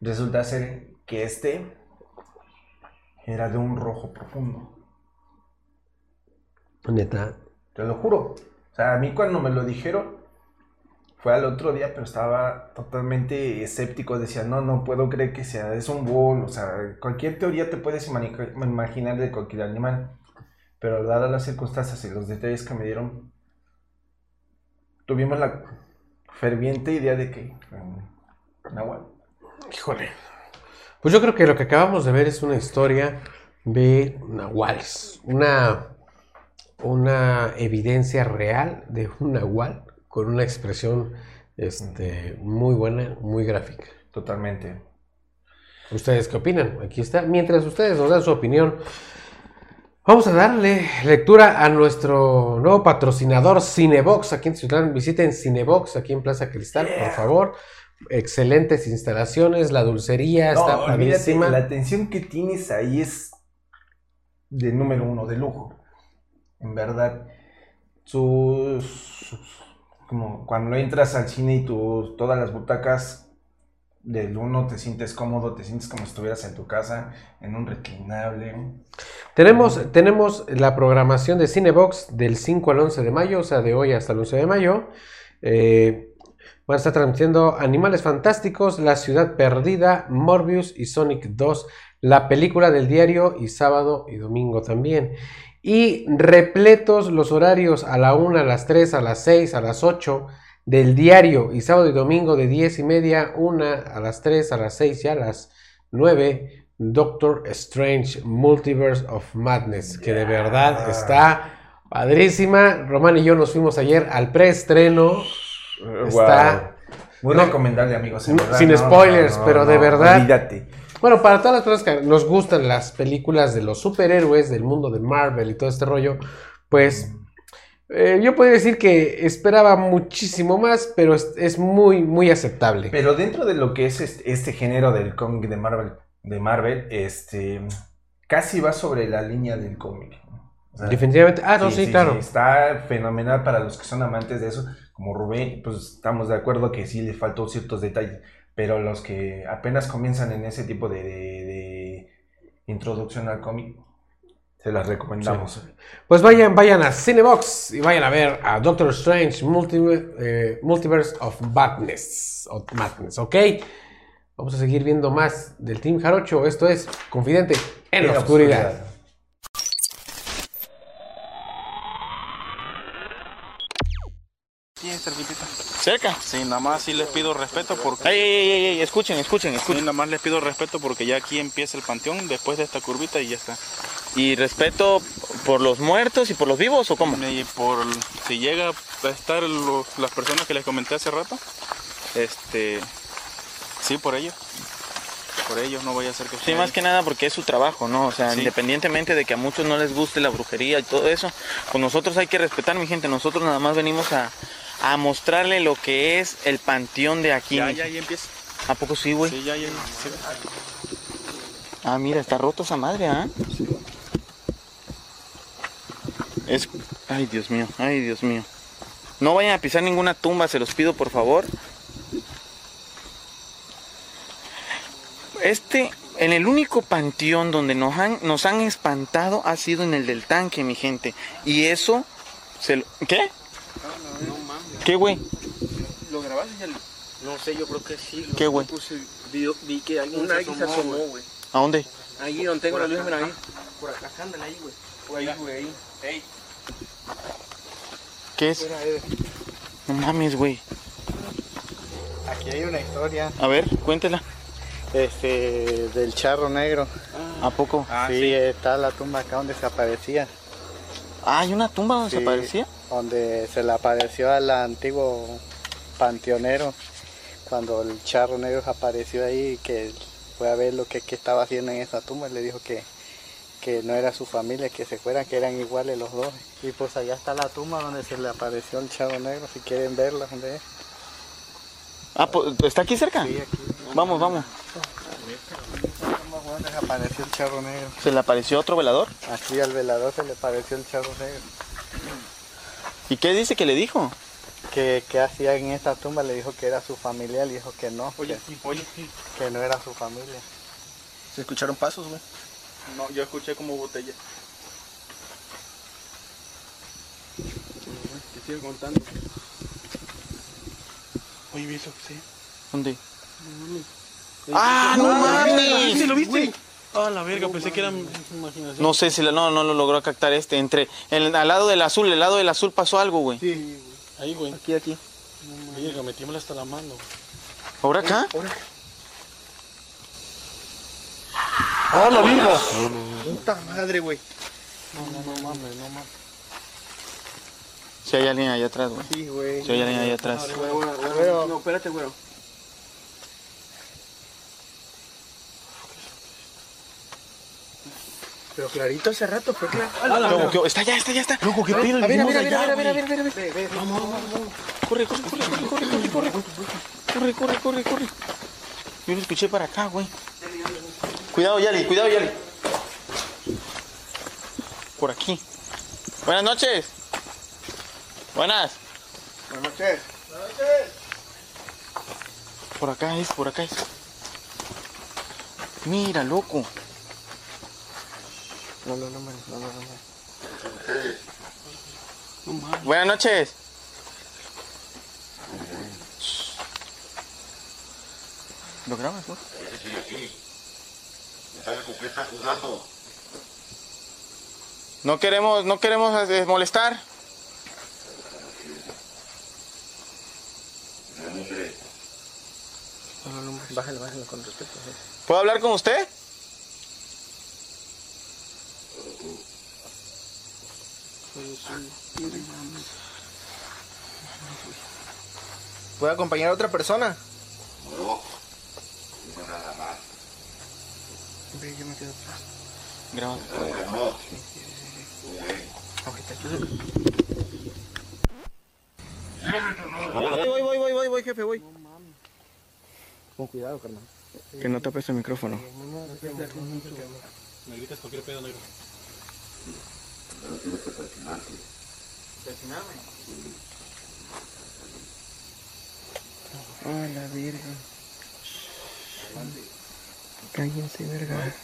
Resulta ser que este era de un rojo profundo, Neta. te lo juro. O sea, a mí cuando me lo dijeron fue al otro día, pero estaba totalmente escéptico. Decía, no, no puedo creer que sea, es un búho. O sea, cualquier teoría te puedes imaginar de cualquier animal. Pero dadas las circunstancias y los detalles que me dieron, tuvimos la ferviente idea de que mm, Nahual. Híjole. Pues yo creo que lo que acabamos de ver es una historia de nahuales. Una, una evidencia real de un nahual con una expresión este, muy buena, muy gráfica. Totalmente. ¿Ustedes qué opinan? Aquí está. Mientras ustedes nos dan su opinión, vamos a darle lectura a nuestro nuevo patrocinador Cinebox aquí en Ciudad. Visiten Cinebox aquí en Plaza Cristal, por favor. Excelentes instalaciones, la dulcería No, está padrísima. la atención que tienes ahí es de número uno, de lujo. En verdad, sus, sus- como cuando entras al cine y tu, todas las butacas del 1 te sientes cómodo, te sientes como si estuvieras en tu casa, en un reclinable. Tenemos, tenemos la programación de Cinebox del 5 al 11 de mayo, o sea, de hoy hasta el 11 de mayo. Eh, van a estar transmitiendo Animales Fantásticos, La Ciudad Perdida, Morbius y Sonic 2, la película del diario y sábado y domingo también. Y repletos los horarios a la 1, a las 3, a las 6, a las 8 del diario y sábado y domingo de 10 y media, 1 a las 3, a las 6 y a las 9. Doctor Strange Multiverse of Madness, que de verdad está padrísima. Román y yo nos fuimos ayer al preestreno. Está Muy No. recomendable, amigos. en No, verdad, sin no, spoilers, no, pero de verdad. Olvídate. Bueno, para todas las personas que nos gustan las películas de los superhéroes, del mundo de Marvel y todo este rollo, pues eh, yo podría decir que esperaba muchísimo más, pero es, es muy, muy aceptable. Pero dentro de lo que es este, este género del cómic de Marvel, de Marvel, este casi va sobre la línea del cómic. ¿no? O sea, Definitivamente. Ah, no, sí, claro. está fenomenal para los que son amantes de eso, como Rubén, pues estamos de acuerdo que sí le faltó ciertos detalles, pero los que apenas comienzan en ese tipo de, de- de introducción al cómic, se las recomendamos. Pues vayan, vayan a Cinebox y vayan a ver a Doctor Strange Multi- eh, Multiverse of Madness, of Madness, ¿ok? Vamos a seguir viendo más del Team Jarocho. Esto es Confidente en, la oscuridad. Sí, cerquitita. ¿Cerca? Sí, nada más sí les pido respeto porque... ¡Ey, ey, ey, ey! Escuchen, escuchen, escuchen. nada más les pido respeto porque ya aquí empieza el panteón después de esta curvita y ya está. ¿Y respeto por los muertos y por los vivos o cómo? Y por... Si llega a estar los- las personas que les comenté hace rato, este... Sí, por ellos. Por ellos no voy a hacer que... Sí, más que nada porque es su trabajo, ¿no? O sea, independientemente de que a muchos no les guste la brujería y todo eso, pues nosotros hay que respetar, mi gente. Nosotros nada más venimos a, a mostrarle lo que es el panteón de aquí. Ya, ya, ya empieza. ¿A poco sí, güey? Sí, ya, ya. sí. Ah, mira, está roto esa madre, ¿ah? Es... Ay, Dios mío, ay, Dios mío. No vayan a pisar ninguna tumba, se los pido, por favor. Este, en el único panteón donde nos han, nos han espantado ha sido en el del tanque, mi gente. Y eso, se lo- ¿qué? ¿Qué, güey? ¿Lo grabaste ya? No sé, yo creo que sí. lo- ¿Qué, güey? vi que alguien se asomó, güey. ¿A dónde? Ahí donde tengo la luz, mira ahí. Por acá, ándale ahí, güey. Güey, ahí. Ey, ¿Qué es? No mames, güey. Aquí hay una historia A ver, cuéntela. este, del charro negro. ¿A poco? sí, está la tumba acá donde se aparecía. Ah, hay una tumba donde se aparecía. Donde se le apareció al antiguo panteonero. Cuando el charro negro apareció ahí, que fue a ver lo que, que estaba haciendo en esa tumba, le dijo que, que no era su familia, que se fueran, que eran iguales los dos. Y pues allá está la tumba donde se le apareció el charro negro, si quieren verla, donde es. Ah, pues, ¿está aquí cerca? Sí, aquí. Vamos, vamos. Se apareció el charro negro. ¿Se le apareció otro velador? Aquí al velador se le apareció el charro negro. ¿Y qué dice que le dijo? que, que hacía en esta tumba, le dijo que era su familia, le dijo que no, Oye, que, oye. que no era su familia. ¿Se escucharon pasos, güey? No, yo escuché como botella. Te sigo contando. Oye, ¿vi eso? Sí. ¿Dónde? ¡Ah, no mames! ¿Sí lo viste? Ah, la verga, pensé que era imaginación. No sé si la- no, no lo logró captar este. Entre el, al lado del azul, el lado del azul pasó algo, güey. Sí, ahí, güey. Aquí, aquí. Verga, me tiembla hasta la mano. ¿Ahora acá? ¡Ah, la verga! Puta madre, güey. No, no, no mames, no mames. Si hay alguien allá atrás, güey. Sí, güey. Si hay alguien allá atrás. No, espérate, güero. Pero clarito hace rato fue claro. ¿Cómo que- Está allá, está allá, está. Loco, qué pedo. A ver, a vinimos ver, a ver, allá, a ver, a ver, a güey. ver, a ver, a ver. Ve, ve, Vamos, vamos, vamos. Corre, corre, corre, corre, corre, corre, corre. Corre, corre, corre, corre. Yo lo escuché para acá, güey. Cuidado, Yali, cuidado, Yali. Por aquí. Buenas noches. Buenas. Buenas noches. Por acá es, por acá es. Mira, loco. No, no, no, man, no, no, no, no. Buenas noches. ¿Lo grabas, no? No queremos, no queremos eh, molestar. No, no, no, bájale, bájale con respeto. ¿eh? ¿Puedo hablar con usted? ¿Puede acompañar a otra persona? Quedo. Graba. Voy, voy, voy, voy, voy, jefe, voy. Con cuidado, carnal. Que no tapes el micrófono. Me gritas cualquier pedo, negro. Ah, la verga. Cállense, verga.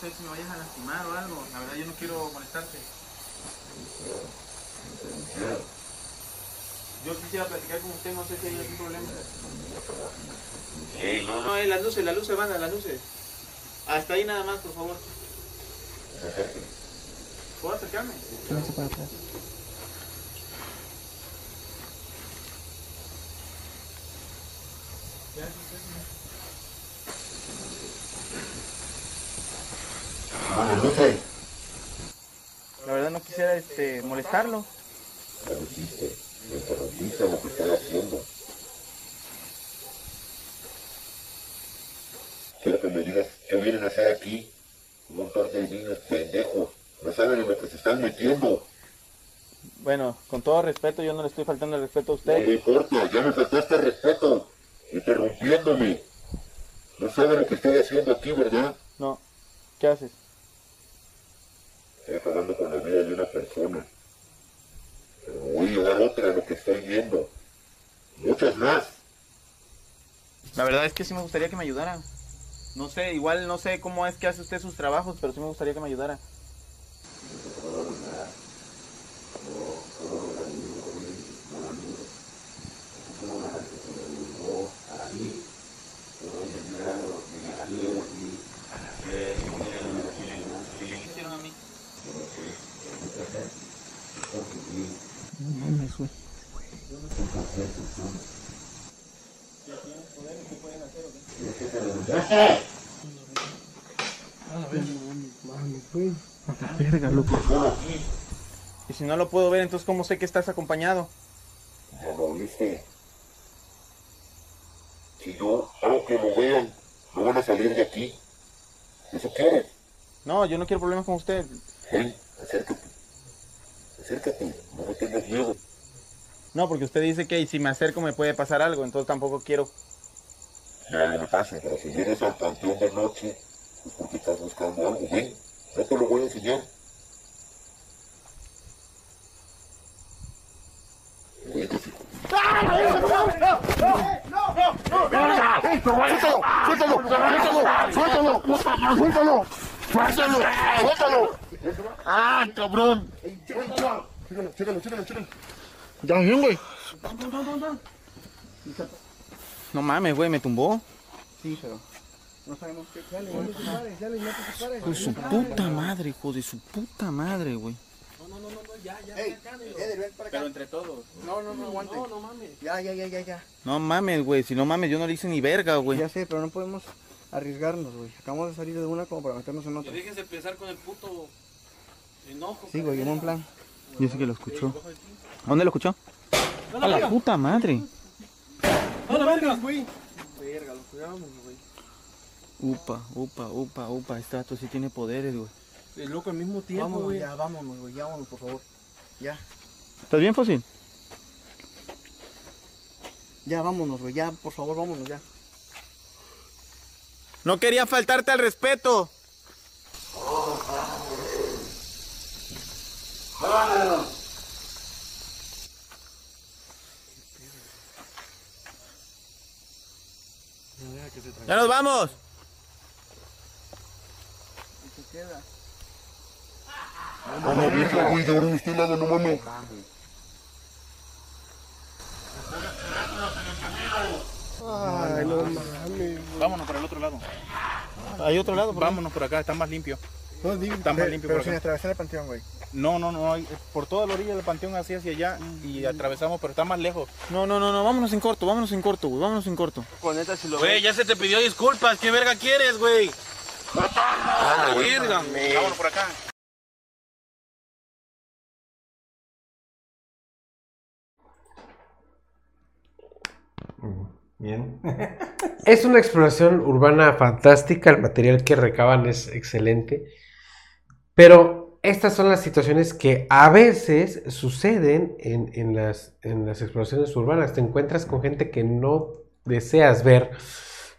Sé si me vayas a lastimar o algo. La verdad yo no quiero molestarte. Yo quisiera platicar con usted, no sé si hay algún problema. no, no, eh, las luces, las luces, banda, las luces. Hasta ahí nada más, por favor. ¿Puedo acercarme? Véngase para atrás. La verdad este, molestarlo. Quiero que me digas qué vienen a hacer aquí. Un par de niños pendejos. No saben en lo que se están metiendo. Bueno, con todo respeto, yo no le estoy faltando el respeto a No me usted. importa, ya me faltaste respeto. Interrumpiéndome. No saben lo que estoy haciendo aquí, ¿verdad? No. ¿Qué haces? Estoy con la vida de una persona. Pero voy a otra de lo que estoy viendo. Muchas más. La verdad es que sí me gustaría que me ayudara. No sé, igual no sé cómo es que hace usted sus trabajos, pero sí me gustaría que me ayudara. No mames, güey. A la verga, loco. Y si no lo puedo ver, entonces ¿cómo sé que estás acompañado? ¿Ya lo viste? Si yo hago que lo vean, no van a salir de aquí. ¿Eso quieres? No, yo no quiero problemas con usted. Ven, acércate. Acércate, no me tengas miedo. No, porque usted dice que si me acerco me puede pasar algo, entonces tampoco quiero. Nada me pasa, pero si vienes al panteón de noche, es porque estás buscando algo. Ven, no te lo voy a enseñar. ¡Suéltalo! ¡Suéltalo! ¡Suéltalo! ¡Suéltalo! ¡Suéltalo! ¡Suéltalo! ¡Ah, cabrón! Chécalo, chécalo, chécalo, chécalo. Ya, bien, güey. No mames, güey, me tumbó. Sí, pero. No sabemos qué. Dale, no dale, no te separes. Hijo de su puta madre, hijo de su puta madre, güey. Ey, Eder, ven para acá. entre todos. No, no, no, aguante. No, no mames. Ya, ya, ya, ya, ya. No mames, güey, si no mames, yo no le hice ni verga, güey. Ya sé, pero no podemos arriesgarnos, güey. Acabamos de salir de una como para meternos en otra. Déjense empezar con el puto. Sí, güey, en plan. Yo sé que lo escuchó. ¿Dónde lo escuchó? A la puta madre. ¡No la vergas, güey! Verga, lo cuidamos, güey. Upa, upa, upa, upa. Este sí tiene poderes, güey. El loco al mismo tiempo, Vámonos, güey. ya, vámonos, güey. Ya, vámonos, por favor. Ya. ¿Estás bien, Fósil? Ya, vámonos, güey. Ya, por favor, vámonos, ya. No quería faltarte al respeto. Ya nos vamos. No, no, vieja, güey, de ahora de este lado, no mames. Ay, no mames. Vámonos para el otro lado. Hay otro lado, Vámonos por acá, está más limpio. No, digo, Está más limpio por pero sin acá. atravesar el panteón, güey. No, no, no, hay- por toda la orilla del panteón así hacia allá y atravesamos, pero está más lejos. No, no, no, no, vámonos en corto, vámonos en corto, güey, vámonos en corto. Güey, ya se te pidió disculpas. ¿Qué verga quieres, güey? Ah, verga. Vámonos por acá. Bien. Es una exploración urbana fantástica, el material que recaban es excelente, pero estas son las situaciones que a veces suceden en, en las, en las exploraciones urbanas. Te encuentras con gente que no deseas ver.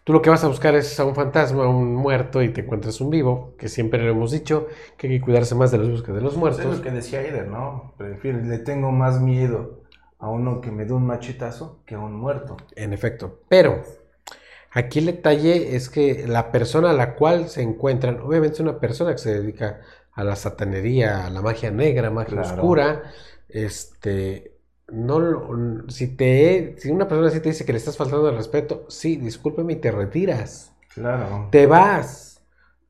Tú lo que vas a buscar es a un fantasma, a un muerto, y te encuentras un vivo, que siempre lo hemos dicho, que hay que cuidarse más de los que de los Pues es muertos. lo que decía Eder, ¿no? Prefiero, le tengo más miedo a uno que me dé un machetazo que a un muerto. En efecto. Pero aquí el detalle es que la persona a la cual se encuentran, obviamente es una persona que se dedica a la satanería, a la magia negra, magia Claro. oscura, este, no, si te, si una persona así te dice que le estás faltando el respeto, sí, discúlpeme y te retiras, Claro. te vas.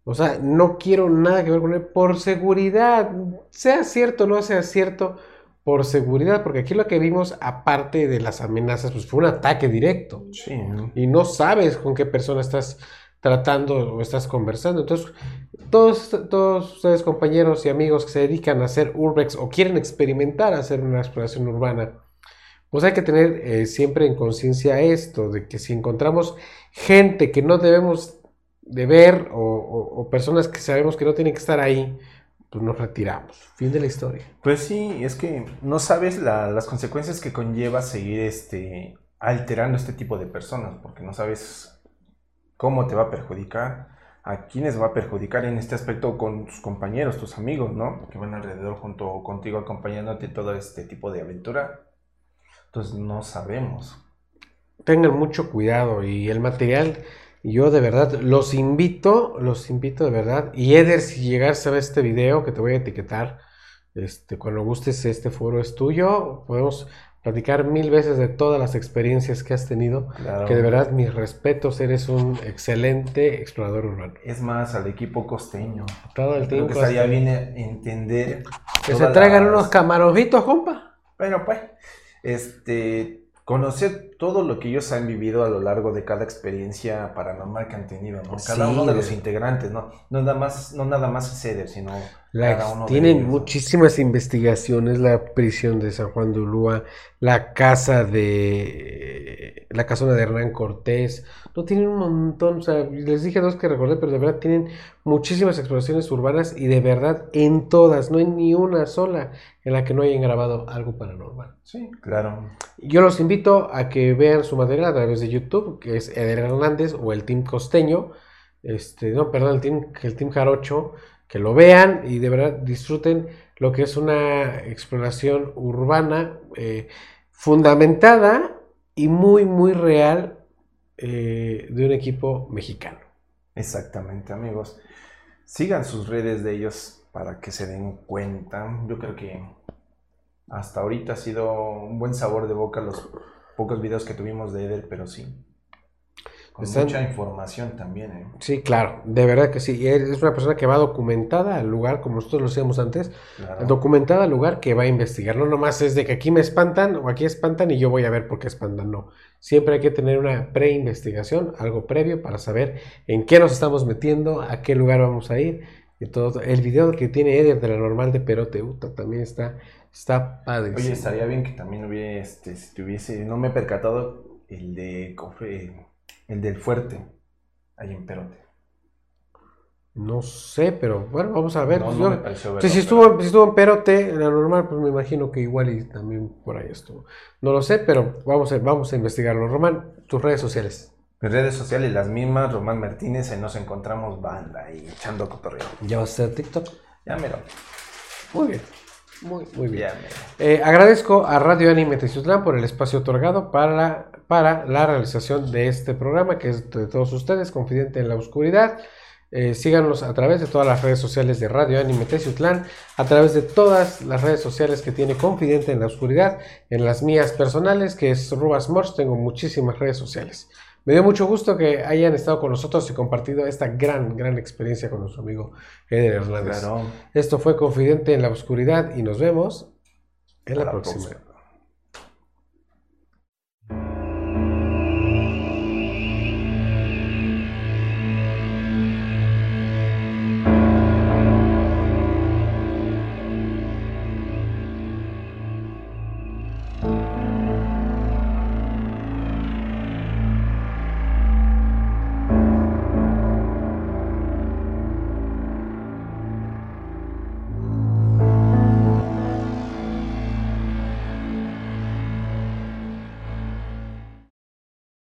O sea, no quiero nada que ver con él por seguridad, sea cierto o no sea cierto, por seguridad, porque aquí lo que vimos, aparte de las amenazas, pues fue un ataque directo Sí. y no sabes con qué persona estás tratando o estás conversando. Entonces, todos, todos ustedes, compañeros y amigos que se dedican a hacer urbex o quieren experimentar hacer una exploración urbana, pues hay que tener eh, siempre en conciencia esto, de que si encontramos gente que no debemos de ver o, personas que sabemos que no tienen que estar ahí, pues nos retiramos. Fin de la historia. Pues sí, es que no sabes la- las consecuencias que conlleva seguir este, alterando este tipo de personas, porque no sabes cómo te va a perjudicar, a quiénes va a perjudicar en este aspecto con tus compañeros, tus amigos, ¿no? Que van alrededor junto contigo acompañándote todo este tipo de aventura. Entonces no sabemos. tengan mucho cuidado y el material, yo de verdad los invito, los invito de verdad. Y Eder, si llegas a ver este video que te voy a etiquetar, este, cuando gustes este foro es tuyo, podemos platicar mil veces de todas las experiencias que has tenido, Claro. que de verdad mis respetos, eres un excelente explorador urbano. Es más, al equipo costeño. Todo el Creo tiempo. que estaría bien entender. Que se traigan las- unos camaroncitos, compa. Bueno, pues, este, conocer todo lo que ellos han vivido a lo largo de cada experiencia paranormal que han tenido, ¿no? Cada Sí, uno de los integrantes, ¿no? No nada más, no nada más es Eder, sino La- tienen muchísimas investigaciones, la prisión de San Juan de Ulúa, la casa de la casona de Hernán Cortés, no tienen un montón, o sea, les dije dos que recordé, pero de verdad tienen muchísimas exploraciones urbanas y de verdad en todas, no hay ni una sola en la que no hayan grabado algo paranormal. Sí, claro. Yo los invito a que vean su material a través de YouTube, que es Eder Hernández o el Team Costeño, este, no, perdón, el Team, el team Jarocho, que lo vean y de verdad disfruten lo que es una exploración urbana eh, fundamentada y muy, muy real eh, de un equipo mexicano. Exactamente, amigos. Sigan sus redes de ellos para que se den cuenta. Yo creo que hasta ahorita ha sido un buen sabor de boca los pocos videos que tuvimos de Eder, pero sí. Con Están- mucha información también, ¿eh? Sí, claro, de verdad que sí. Y Es una persona que va documentada al lugar, como nosotros lo hacíamos antes, Claro. documentada al lugar que va a investigar. No nomás es de que aquí me espantan o aquí espantan y yo voy a ver por qué espantan. No. Siempre hay que tener una pre-investigación, algo previo para saber en qué nos estamos metiendo, a qué lugar vamos a ir. Y todo. El video que tiene Eder de la normal de Perote Uta también está, está padre. Oye, estaría bien que también hubiera, este, si tuviese, no me he percatado, el de cofre, el del fuerte, ahí en Perote. No sé, pero bueno, vamos a ver. No, Pues no yo- me pareció Sí, verlo, si, pero- estuvo, si estuvo en Perote, en la normal, pues me imagino que igual y también por ahí estuvo. No lo sé, pero vamos a, vamos a investigarlo. Román, tus redes sociales. Mis redes sociales, las mismas, Román Martínez, ahí nos encontramos banda y echando cotorreo. ¿Ya vas a hacer TikTok? Ya mero. Muy bien. Muy, muy bien. Ya. Eh, agradezco a Radio Anime Teciutlán por el espacio otorgado para, para la realización de este programa, que es de todos ustedes, Confidente en la Oscuridad. Eh, síganos a través de todas las redes sociales de Radio Anime Teciutlán, a través de todas las redes sociales que tiene Confidente en la Oscuridad, en las mías personales, que es Rubas Morse, tengo muchísimas redes sociales. Me dio mucho gusto que hayan estado con nosotros y compartido esta gran, gran experiencia con nuestro amigo Eder Hernández. Claro. Esto fue Confidente en la Oscuridad y nos vemos en la Hasta la próxima. próxima.